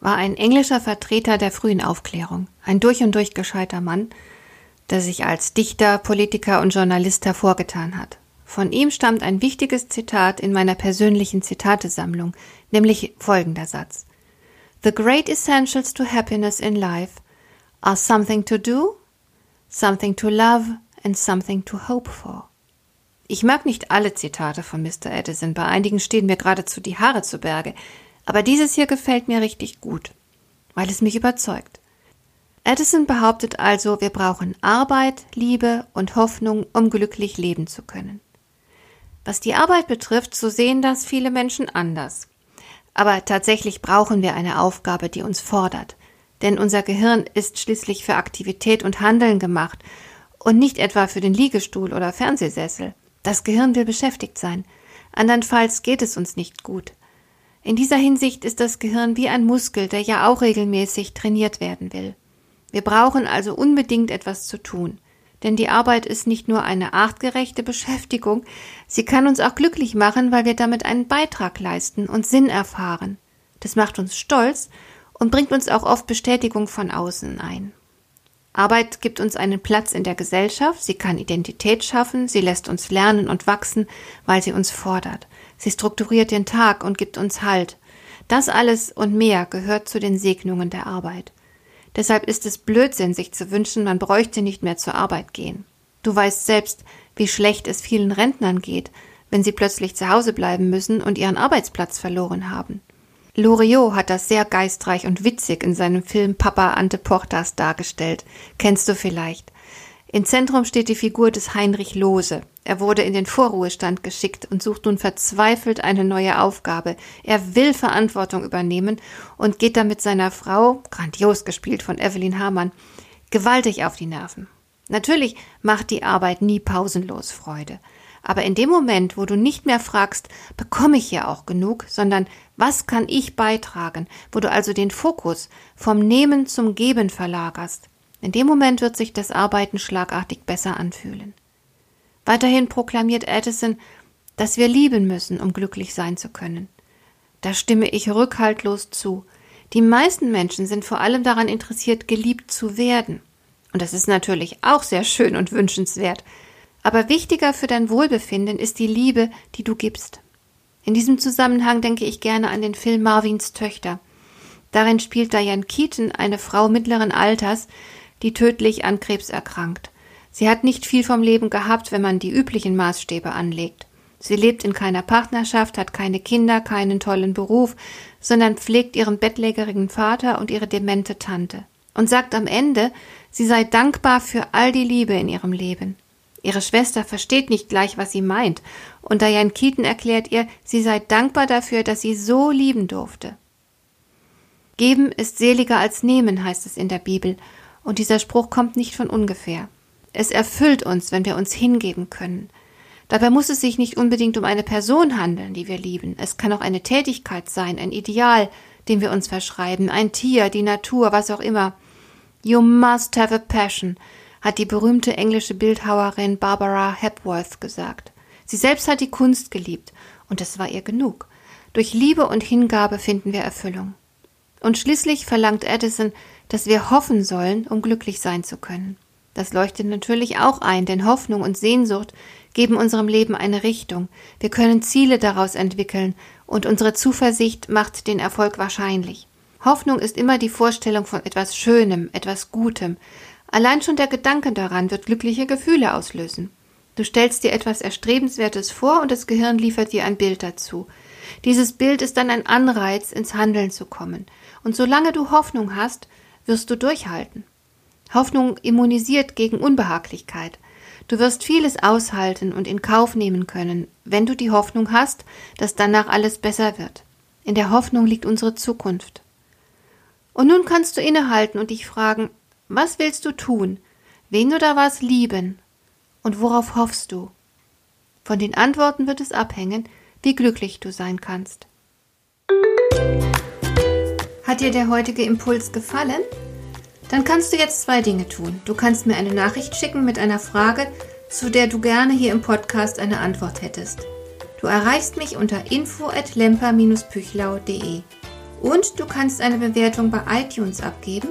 war ein englischer Vertreter der frühen Aufklärung, ein durch und durch gescheiter Mann, der sich als Dichter, Politiker und Journalist hervorgetan hat. Von ihm stammt ein wichtiges Zitat in meiner persönlichen Zitatesammlung, nämlich folgender Satz. The great essentials to happiness in life are something to do, something to love and something to hope for. Ich mag nicht alle Zitate von Mr. Edison, bei einigen stehen mir geradezu die Haare zu Berge, aber dieses hier gefällt mir richtig gut, weil es mich überzeugt. Edison behauptet also, wir brauchen Arbeit, Liebe und Hoffnung, um glücklich leben zu können. Was die Arbeit betrifft, so sehen das viele Menschen anders. Aber tatsächlich brauchen wir eine Aufgabe, die uns fordert. Denn unser Gehirn ist schließlich für Aktivität und Handeln gemacht und nicht etwa für den Liegestuhl oder Fernsehsessel. Das Gehirn will beschäftigt sein. Andernfalls geht es uns nicht gut. In dieser Hinsicht ist das Gehirn wie ein Muskel, der ja auch regelmäßig trainiert werden will. Wir brauchen also unbedingt etwas zu tun. Denn die Arbeit ist nicht nur eine artgerechte Beschäftigung, sie kann uns auch glücklich machen, weil wir damit einen Beitrag leisten und Sinn erfahren. Das macht uns stolz und bringt uns auch oft Bestätigung von außen ein. Arbeit gibt uns einen Platz in der Gesellschaft, sie kann Identität schaffen, sie lässt uns lernen und wachsen, weil sie uns fordert. Sie strukturiert den Tag und gibt uns Halt. Das alles und mehr gehört zu den Segnungen der Arbeit. Deshalb ist es Blödsinn, sich zu wünschen, man bräuchte nicht mehr zur Arbeit gehen. Du weißt selbst, wie schlecht es vielen Rentnern geht, wenn sie plötzlich zu Hause bleiben müssen und ihren Arbeitsplatz verloren haben. Loriot hat das sehr geistreich und witzig in seinem Film Papa Ante Portas dargestellt. Kennst du vielleicht? Im Zentrum steht die Figur des Heinrich Lose. Er wurde in den Vorruhestand geschickt und sucht nun verzweifelt eine neue Aufgabe. Er will Verantwortung übernehmen und geht damit seiner Frau, grandios gespielt von Evelyn Hamann, gewaltig auf die Nerven. Natürlich macht die Arbeit nie pausenlos Freude. Aber in dem Moment, wo du nicht mehr fragst, bekomme ich hier auch genug, sondern was kann ich beitragen, wo du also den Fokus vom Nehmen zum Geben verlagerst, in dem Moment wird sich das Arbeiten schlagartig besser anfühlen. Weiterhin proklamiert Addison, dass wir lieben müssen, um glücklich sein zu können. Da stimme ich rückhaltlos zu. Die meisten Menschen sind vor allem daran interessiert, geliebt zu werden. Und das ist natürlich auch sehr schön und wünschenswert. Aber wichtiger für dein Wohlbefinden ist die Liebe, die du gibst. In diesem Zusammenhang denke ich gerne an den Film Marvins Töchter. Darin spielt Diane Keaton eine Frau mittleren Alters, die tödlich an Krebs erkrankt. Sie hat nicht viel vom Leben gehabt, wenn man die üblichen Maßstäbe anlegt. Sie lebt in keiner Partnerschaft, hat keine Kinder, keinen tollen Beruf, sondern pflegt ihren bettlägerigen Vater und ihre demente Tante und sagt am Ende, sie sei dankbar für all die Liebe in ihrem Leben. Ihre Schwester versteht nicht gleich, was sie meint, und Diane Keaton erklärt ihr, sie sei dankbar dafür, dass sie so lieben durfte. Geben ist seliger als nehmen, heißt es in der Bibel, und dieser Spruch kommt nicht von ungefähr. Es erfüllt uns, wenn wir uns hingeben können. Dabei muss es sich nicht unbedingt um eine Person handeln, die wir lieben. Es kann auch eine Tätigkeit sein, ein Ideal, dem wir uns verschreiben, ein Tier, die Natur, was auch immer. You must have a passion, hat die berühmte englische Bildhauerin Barbara Hepworth gesagt. Sie selbst hat die Kunst geliebt, und es war ihr genug. Durch Liebe und Hingabe finden wir Erfüllung. Und schließlich verlangt Edison, dass wir hoffen sollen, um glücklich sein zu können. Das leuchtet natürlich auch ein, denn Hoffnung und Sehnsucht geben unserem Leben eine Richtung. Wir können Ziele daraus entwickeln und unsere Zuversicht macht den Erfolg wahrscheinlich. Hoffnung ist immer die Vorstellung von etwas Schönem, etwas Gutem. Allein schon der Gedanke daran wird glückliche Gefühle auslösen. Du stellst dir etwas Erstrebenswertes vor und das Gehirn liefert dir ein Bild dazu. Dieses Bild ist dann ein Anreiz, ins Handeln zu kommen. Und solange du Hoffnung hast, wirst du durchhalten. Hoffnung immunisiert gegen Unbehaglichkeit. Du wirst vieles aushalten und in Kauf nehmen können, wenn du die Hoffnung hast, dass danach alles besser wird. In der Hoffnung liegt unsere Zukunft. Und nun kannst du innehalten und dich fragen, Was willst du tun? Wen oder was lieben? Und worauf hoffst du? Von den Antworten wird es abhängen, wie glücklich du sein kannst. Hat dir der heutige Impuls gefallen? Dann kannst du jetzt zwei Dinge tun. Du kannst mir eine Nachricht schicken mit einer Frage, zu der du gerne hier im Podcast eine Antwort hättest. Du erreichst mich unter info@lemper-püchlau.de. Und du kannst eine Bewertung bei iTunes abgeben,